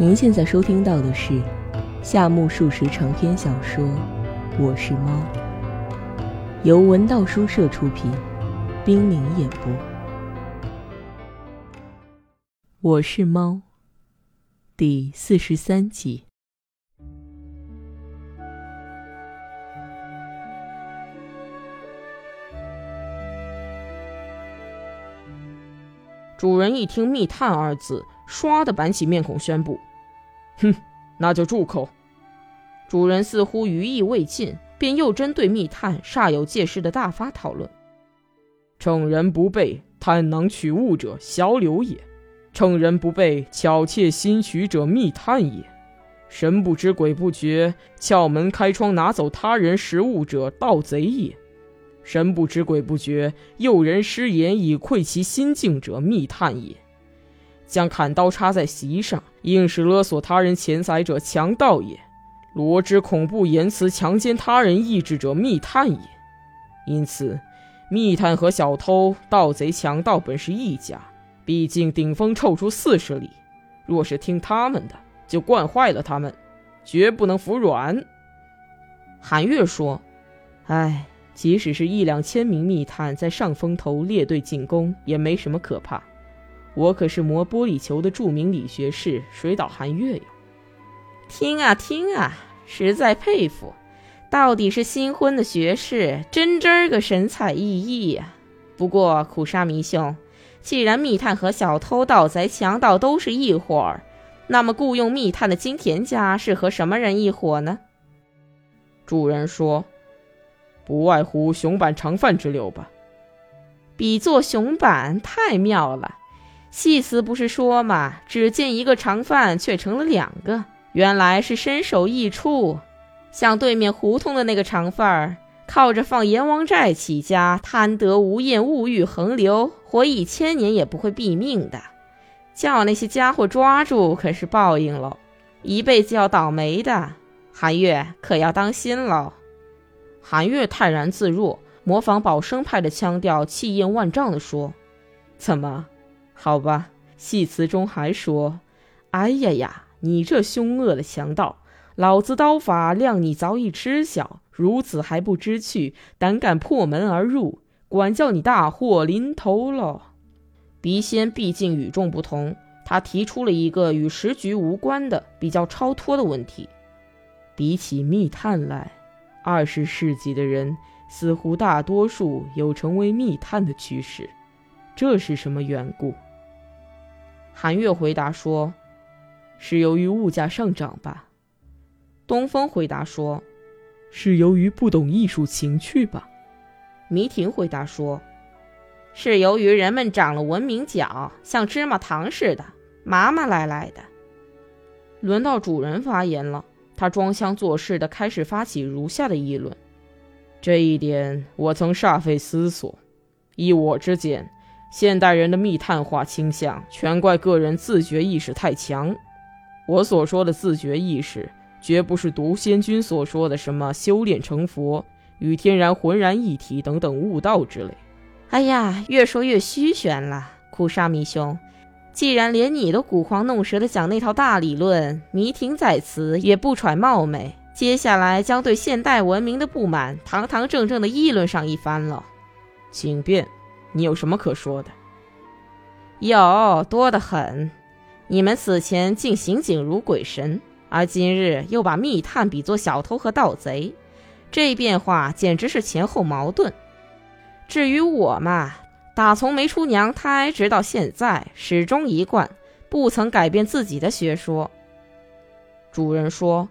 您现在收听到的是夏目漱石长篇小说《我是猫》，由文道书社出品，冰凌演播。《我是猫》第四十三集。主人一听“密探”二字，唰的板起面孔，宣布：“哼，那就住口。”主人似乎余意未尽，便又针对密探煞有介事的大发讨论：“乘人不备，探囊取物者，小柳也；乘人不备，巧窃心取者，密探也；神不知鬼不觉，撬门开窗拿走他人食物者，盗贼也。”神不知鬼不觉，诱人失言以窥其心境者，密探也；将砍刀插在席上，硬是勒索他人钱财者，强盗也；罗织恐怖言辞，强奸他人意志者，密探也。因此，密探和小偷、盗贼、强盗本是一家，毕竟顶风臭出四十里。若是听他们的，就惯坏了他们，绝不能服软。韩月说：“唉。”即使是一两千名密探在上风头列队进攻，也没什么可怕。我可是磨玻璃球的著名理学士水岛寒月哟！听啊听啊，实在佩服！到底是新婚的学士，真真儿个神采奕奕呀！不过苦沙弥兄，既然密探和小偷、盗贼、强盗都是一伙儿，那么雇佣密探的金田家是和什么人一伙呢？主人说。不外乎熊板长饭之流吧。比作熊板太妙了。戏词不是说嘛，只见一个长饭却成了两个，原来是身首异处。像对面胡同的那个长饭儿，靠着放阎王债起家，贪得无厌，物欲横流，活一千年也不会毙命的。叫那些家伙抓住，可是报应喽，一辈子要倒霉的。韩月可要当心喽。韩月泰然自若，模仿保生派的腔调，气焰万丈地说：“怎么？好吧，戏词中还说：‘哎呀呀，你这凶恶的强盗，老子刀法谅你早已知晓，如此还不知趣，胆敢破门而入，管教你大祸临头喽！’”鼻仙毕竟与众不同，他提出了一个与时局无关的、比较超脱的问题：比起密探来。二十世纪的人似乎大多数有成为密探的趋势，这是什么缘故？韩月回答说：“是由于物价上涨吧。”东风回答说：“是由于不懂艺术情趣吧。”迷婷回答说：“是由于人们长了文明角，像芝麻糖似的，麻麻赖赖的。”轮到主人发言了。他装腔作势的开始发起如下的议论：这一点我曾煞费思索。依我之见，现代人的密探化倾向，全怪个人自觉意识太强。我所说的自觉意识，绝不是毒仙君所说的什么修炼成佛、与天然浑然一体等等悟道之类。哎呀，越说越虚玄了，苦沙弥兄。既然连你都古狂弄蛇的讲那套大理论，迷婷在此也不揣冒昧，接下来将对现代文明的不满堂堂正正的议论上一番了。请便，你有什么可说的？有多得很。你们此前竟刑警如鬼神，而今日又把密探比作小偷和盗贼，这变化简直是前后矛盾。至于我嘛。打从没出娘胎，直到现在，始终一贯不曾改变自己的学说。主人说：“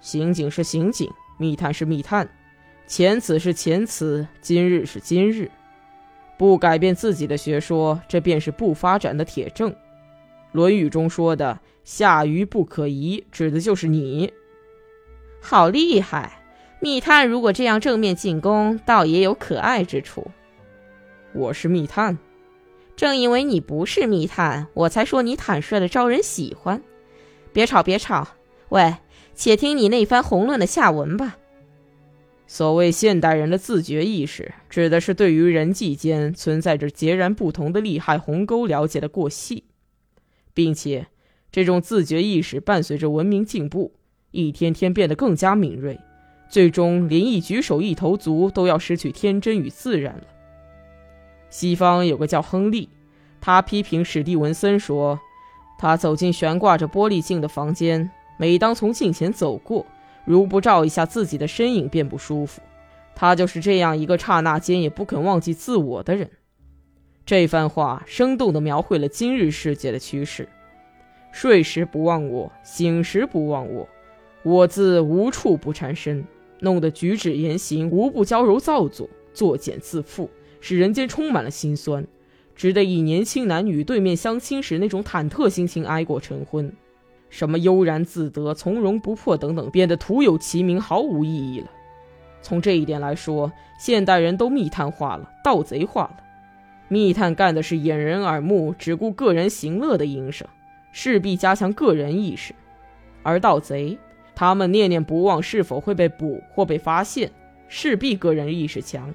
刑警是刑警，密探是密探，前此是前此，今日是今日，不改变自己的学说，这便是不发展的铁证。”《论语》中说的“下愚不可移”，指的就是你。好厉害！密探如果这样正面进攻，倒也有可爱之处。我是密探，正因为你不是密探，我才说你坦率的招人喜欢。别吵，别吵！喂，且听你那番宏论的下文吧。所谓现代人的自觉意识，指的是对于人际间存在着截然不同的利害鸿沟了解的过细，并且这种自觉意识伴随着文明进步，一天天变得更加敏锐，最终连一举手一投足都要失去天真与自然了。西方有个叫亨利，他批评史蒂文森说，他走进悬挂着玻璃镜的房间，每当从镜前走过，如不照一下自己的身影便不舒服。他就是这样一个刹那间也不肯忘记自我的人。这番话生动地描绘了今日世界的趋势。睡时不忘我，醒时不忘我，我自无处不缠身，弄得举止言行无不娇柔造作、作茧自缚，使人间充满了心酸，值得以年轻男女对面相亲时那种忐忑心情挨过成婚。什么悠然自得、从容不迫等等，变得徒有其名，毫无意义了。从这一点来说，现代人都密探化了，盗贼化了。密探干的是掩人耳目、只顾个人行乐的营生。势必加强个人意识，而盗贼，他们念念不忘是否会被捕或被发现，势必个人意识强。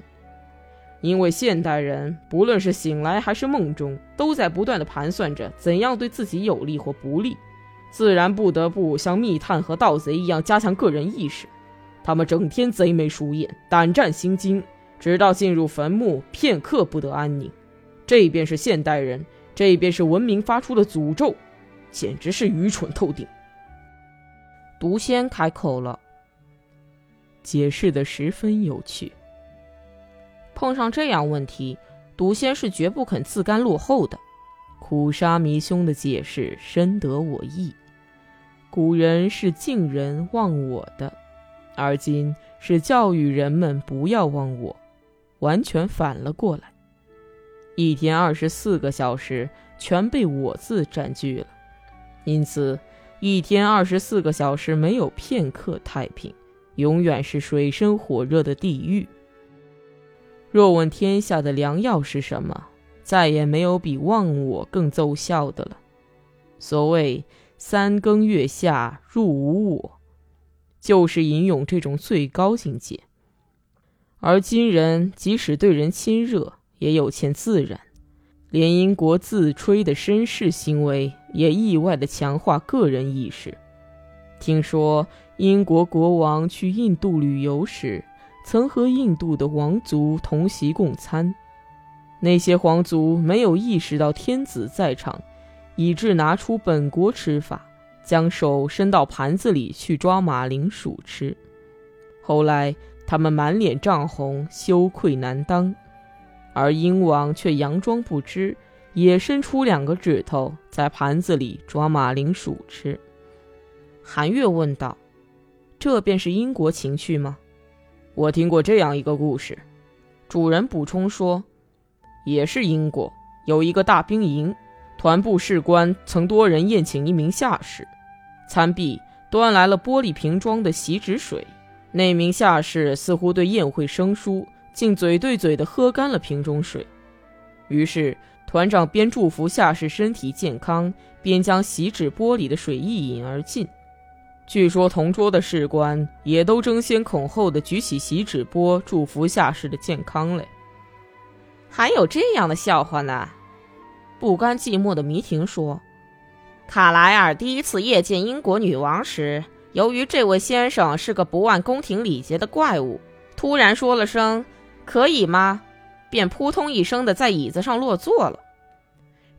因为现代人不论是醒来还是梦中，都在不断的盘算着怎样对自己有利或不利，自然不得不像密探和盗贼一样加强个人意识。他们整天贼眉鼠眼、胆战心惊，直到进入坟墓，片刻不得安宁。这便是现代人，这便是文明发出的诅咒。简直是愚蠢透顶。毒仙开口了，解释的十分有趣。碰上这样问题，毒仙是绝不肯自甘落后的。苦沙弥兄的解释深得我意。古人是敬人忘我的，而今是教育人们不要忘我，完全反了过来。一天二十四个小时全被我字占据了。因此，一天二十四个小时没有片刻太平，永远是水深火热的地狱。若问天下的良药是什么，再也没有比忘我更奏效的了。所谓“三更月下入无我”，就是吟咏这种最高境界。而今人即使对人亲热，也有欠自然。连英国自吹的绅士行为也意外的强化个人意识。听说英国国王去印度旅游时，曾和印度的皇族同席共餐。那些皇族没有意识到天子在场，以致拿出本国吃法，将手伸到盘子里去抓马铃薯吃。后来他们满脸涨红，羞愧难当。而英王却佯装不知，也伸出两个指头在盘子里抓马铃薯吃。韩月问道：“这便是英国情趣吗？”我听过这样一个故事，主人补充说：“也是英国有一个大兵营，团部士官曾多人宴请一名下士，餐毕端来了玻璃瓶装的洗纸水，那名下士似乎对宴会生疏。”竟嘴对嘴地喝干了瓶中水，于是团长边祝福下士身体健康，边将洗纸玻璃的水一饮而尽。据说同桌的士官也都争先恐后地举起洗纸钵祝福下士的健康嘞。还有这样的笑话呢？不甘寂寞的迷婷说：“卡莱尔第一次夜见英国女王时，由于这位先生是个不按宫廷礼节的怪物，突然说了声。”可以吗？便扑通一声的在椅子上落座了。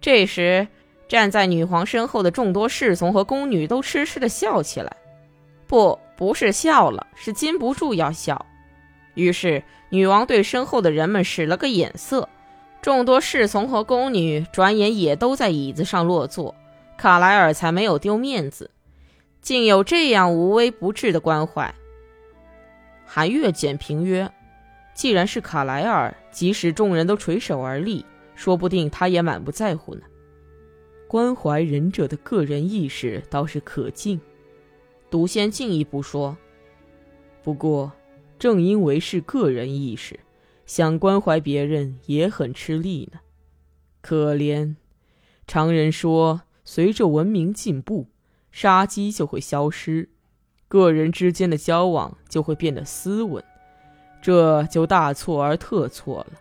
这时，站在女皇身后的众多侍从和宫女都痴痴的笑起来。不，不是笑了，是禁不住要笑。于是，女王对身后的人们使了个眼色，众多侍从和宫女转眼也都在椅子上落座。卡莱尔才没有丢面子，竟有这样无微不至的关怀。韩月简评曰。既然是卡莱尔，即使众人都垂手而立，说不定他也满不在乎呢。关怀仁者的个人意识倒是可敬。毒仙进一步说：“不过，正因为是个人意识，想关怀别人也很吃力呢。可怜，常人说，随着文明进步，杀机就会消失，个人之间的交往就会变得斯文。”这就大错而特错了。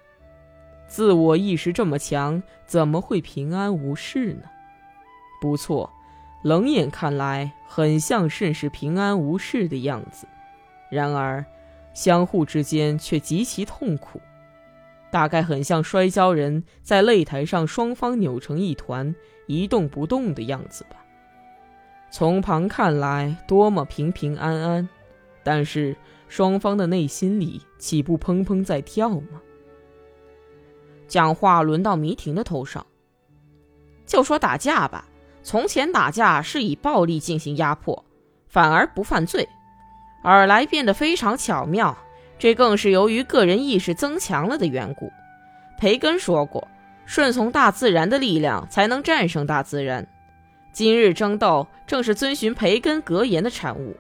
自我意识这么强，怎么会平安无事呢？不错，冷眼看来很像甚是平安无事的样子，然而相互之间却极其痛苦，大概很像摔跤人在擂台上双方扭成一团，一动不动的样子吧。从旁看来多么平平安安，但是双方的内心里岂不砰砰在跳吗？讲话轮到迷婷的头上。就说打架吧，从前打架是以暴力进行压迫，反而不犯罪，尔来变得非常巧妙。这更是由于个人意识增强了的缘故。培根说过：“顺从大自然的力量，才能战胜大自然。”今日争斗正是遵循培根格言的产物。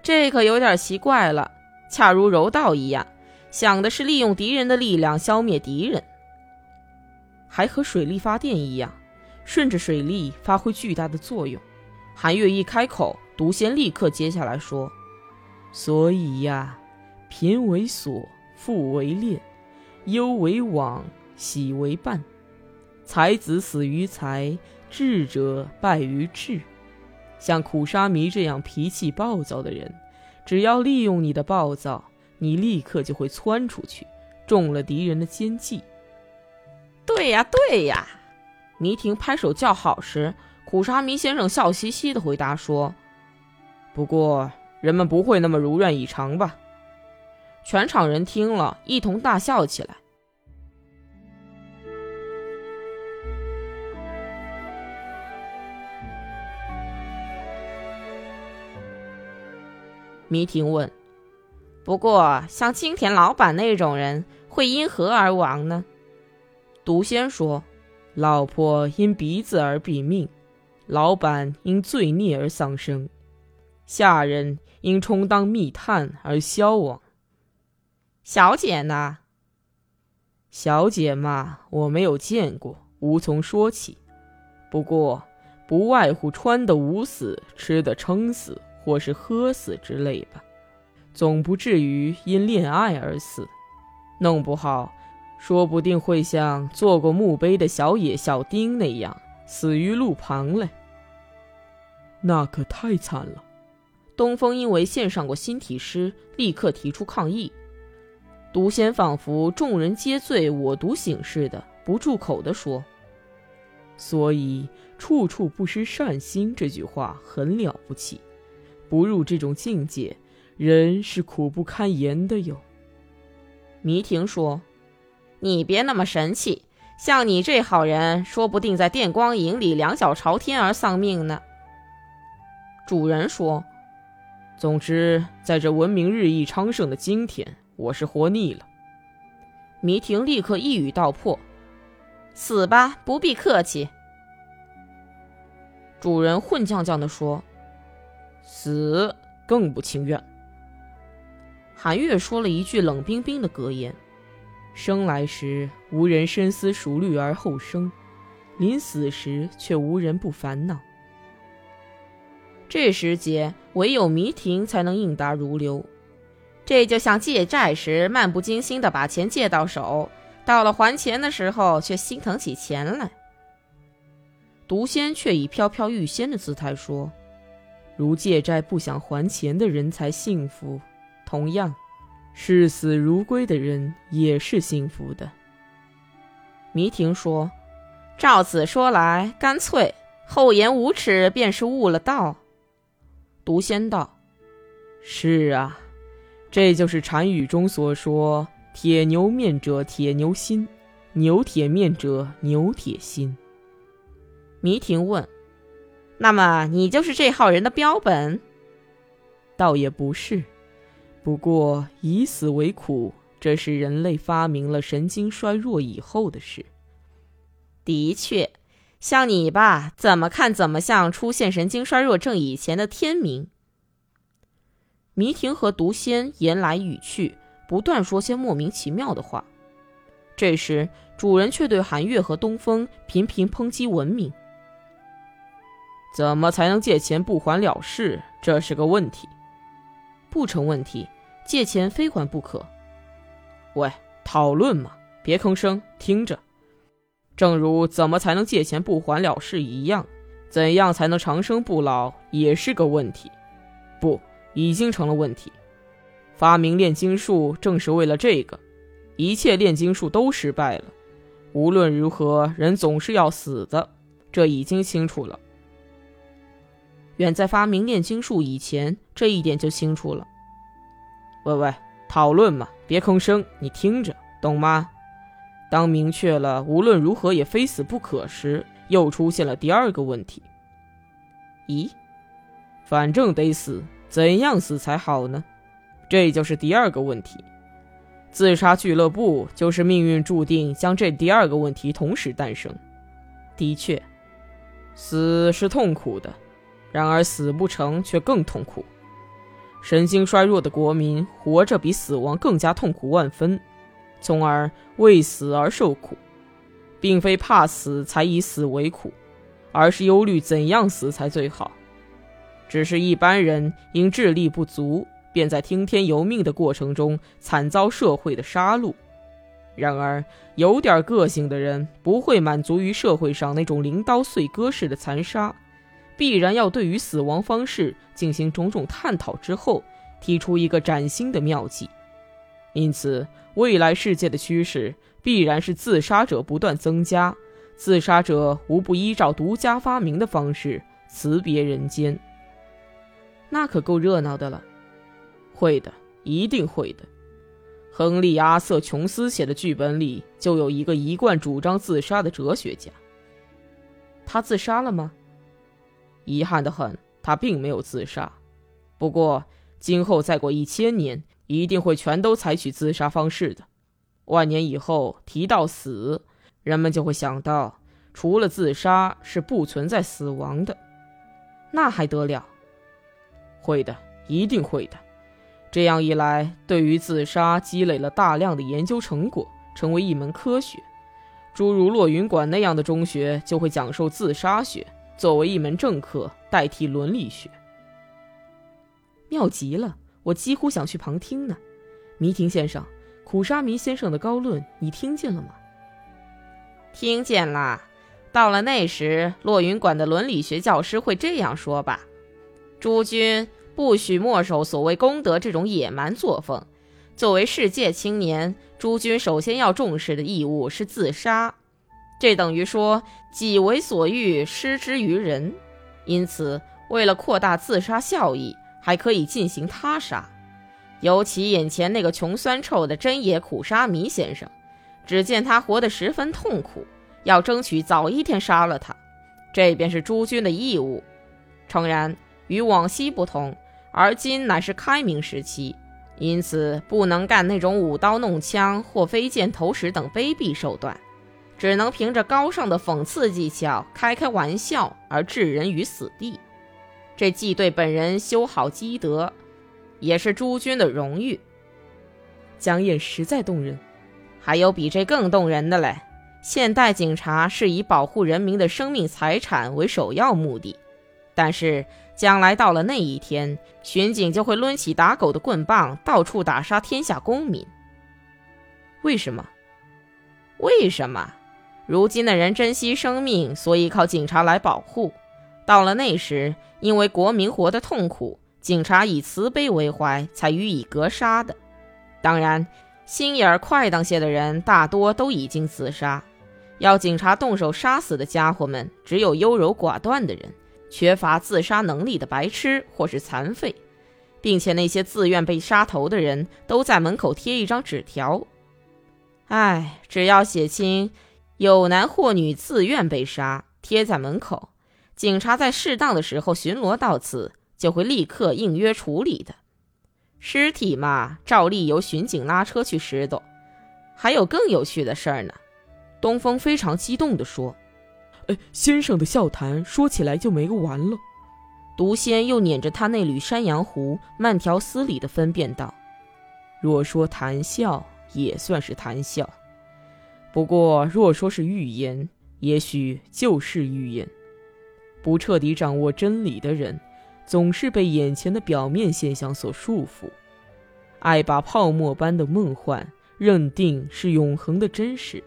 这可有点奇怪了，恰如柔道一样，想的是利用敌人的力量消灭敌人。还和水力发电一样，顺着水力发挥巨大的作用。韩月一开口，毒仙立刻接下来说：“所以呀，贫为锁，富为链，忧为网，喜为伴。才子死于才，智者败于智。像苦沙弥这样脾气暴躁的人，只要利用你的暴躁，你立刻就会窜出去，中了敌人的奸计。”对呀，对呀！迷婷拍手叫好时，苦沙弥先生笑嘻嘻的回答说：“不过人们不会那么如愿以偿吧？”全场人听了一同大笑起来。迷婷问：“不过像青田老板那种人，会因何而亡呢？”毒仙说：“老婆因鼻子而毙命，老板因罪孽而丧生，下人因充当密探而消亡。小姐呢？小姐嘛，我没有见过，无从说起。不过，不外乎穿的捂死，吃的撑死，或是喝死之类吧，总不至于因恋爱而死，弄不好。”说不定会像做过墓碑的小野小丁那样死于路旁嘞，那可太惨了。东风因为献上过新体诗，立刻提出抗议。毒仙仿佛众人皆醉我独醒似的，不住口地说：“所以处处不失善心这句话很了不起。不入这种境界，人是苦不堪言的哟。”迷婷说。你别那么神气，像你这好人，说不定在电光营里两脚朝天而丧命呢。主人说：“总之，在这文明日益昌盛的今天，我是活腻了。”迷婷立刻一语道破：“死吧，不必客气。”主人混犟犟地说：“死更不情愿。”韩月说了一句冷冰冰的格言。生来时无人深思熟虑而后生，临死时却无人不烦恼。这时节，唯有迷婷才能应答如流。这就像借债时漫不经心的把钱借到手，到了还钱的时候却心疼起钱来。毒仙却以飘飘欲仙的姿态说：“如借债不想还钱的人才幸福，同样。”视死如归的人也是幸福的。迷婷说：“照此说来，干脆厚颜无耻便是悟了道。”毒仙道：“是啊，这就是禅语中所说‘铁牛面者铁牛心，牛铁面者牛铁心’。”迷婷问：“那么你就是这号人的标本？”倒也不是。不过，以死为苦，这是人类发明了神经衰弱以后的事。的确，像你吧，怎么看怎么像出现神经衰弱症以前的天明。迷婷和毒仙言来语去，不断说些莫名其妙的话。这时，主人却对韩月和东风频频抨击文明：怎么才能借钱不还了事？这是个问题。不成问题，借钱非还不可。喂，讨论嘛，别吭声，听着。正如怎么才能借钱不还了事一样，怎样才能长生不老也是个问题。不，已经成了问题。发明炼金术正是为了这个。一切炼金术都失败了。无论如何，人总是要死的，这已经清楚了。远在发明炼金术以前，这一点就清楚了。喂喂，讨论嘛，别吭声，你听着，懂吗？当明确了无论如何也非死不可时，又出现了第二个问题。咦，反正得死，怎样死才好呢？这就是第二个问题。自杀俱乐部就是命运注定将这第二个问题同时诞生。的确，死是痛苦的，然而死不成却更痛苦。神经衰弱的国民活着比死亡更加痛苦万分，从而为死而受苦，并非怕死才以死为苦，而是忧虑怎样死才最好。只是一般人因智力不足。便在听天由命的过程中惨遭社会的杀戮。然而，有点个性的人不会满足于社会上那种零刀碎割式的残杀，必然要对于死亡方式进行种种探讨之后，提出一个崭新的妙计。因此，未来世界的趋势必然是自杀者不断增加，自杀者无不依照独家发明的方式辞别人间。那可够热闹的了。会的，一定会的。亨利·阿瑟·琼斯写的剧本里就有一个一贯主张自杀的哲学家。他自杀了吗？遗憾的很，他并没有自杀。不过，今后再过一千年，一定会全都采取自杀方式的。万年以后，提到死，人们就会想到，除了自杀，是不存在死亡的。那还得了？会的，一定会的。这样一来，对于自杀积累了大量的研究成果，成为一门科学。诸如落云馆那样的中学就会讲授自杀学，作为一门正课，代替伦理学。妙极了，我几乎想去旁听呢。弥廷先生，苦沙弥先生的高论，你听见了吗？听见了。到了那时，落云馆的伦理学教师会这样说吧：诸君。不许墨守所谓公德这种野蛮作风。作为世界青年，诸君首先要重视的义务是自杀。这等于说己为所欲，施之于人。因此，为了扩大自杀效益，还可以进行他杀。尤其眼前那个穷酸臭的真野苦沙弥先生，只见他活得十分痛苦，要争取早一天杀了他。这便是诸君的义务。诚然，与往昔不同。而今乃是开明时期，因此不能干那种舞刀弄枪或飞剑投石等卑鄙手段，只能凭着高尚的讽刺技巧开开玩笑而置人于死地。这既对本人修好积德，也是诸君的荣誉。讲演实在动人，还有比这更动人的嘞！现代警察是以保护人民的生命财产为首要目的，但是。将来到了那一天，巡警就会抡起打狗的棍棒，到处打杀天下公民。为什么？为什么？如今的人珍惜生命，所以靠警察来保护。到了那时，因为国民活得痛苦，警察以慈悲为怀，才予以格杀的。当然，心眼儿快当些的人，大多都已经自杀。要警察动手杀死的家伙们，只有优柔寡断的人。缺乏自杀能力的白痴或是残废，并且那些自愿被杀头的人都在门口贴一张纸条。哎，只要写清有男或女自愿被杀，贴在门口，警察在适当的时候巡逻到此，就会立刻应约处理的。尸体嘛，照例由巡警拉车去拾掇。还有更有趣的事儿呢，东风非常激动地说。哎，先生的笑谈说起来就没个完了。毒仙又捻着他那缕山羊胡，慢条斯理地分辨道：“若说谈笑，也算是谈笑；不过若说是预言，也许就是预言。不彻底掌握真理的人，总是被眼前的表面现象所束缚，爱把泡沫般的梦幻认定是永恒的真实，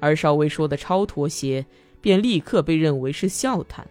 而稍微说的超脱些。”便立刻被认为是笑谈。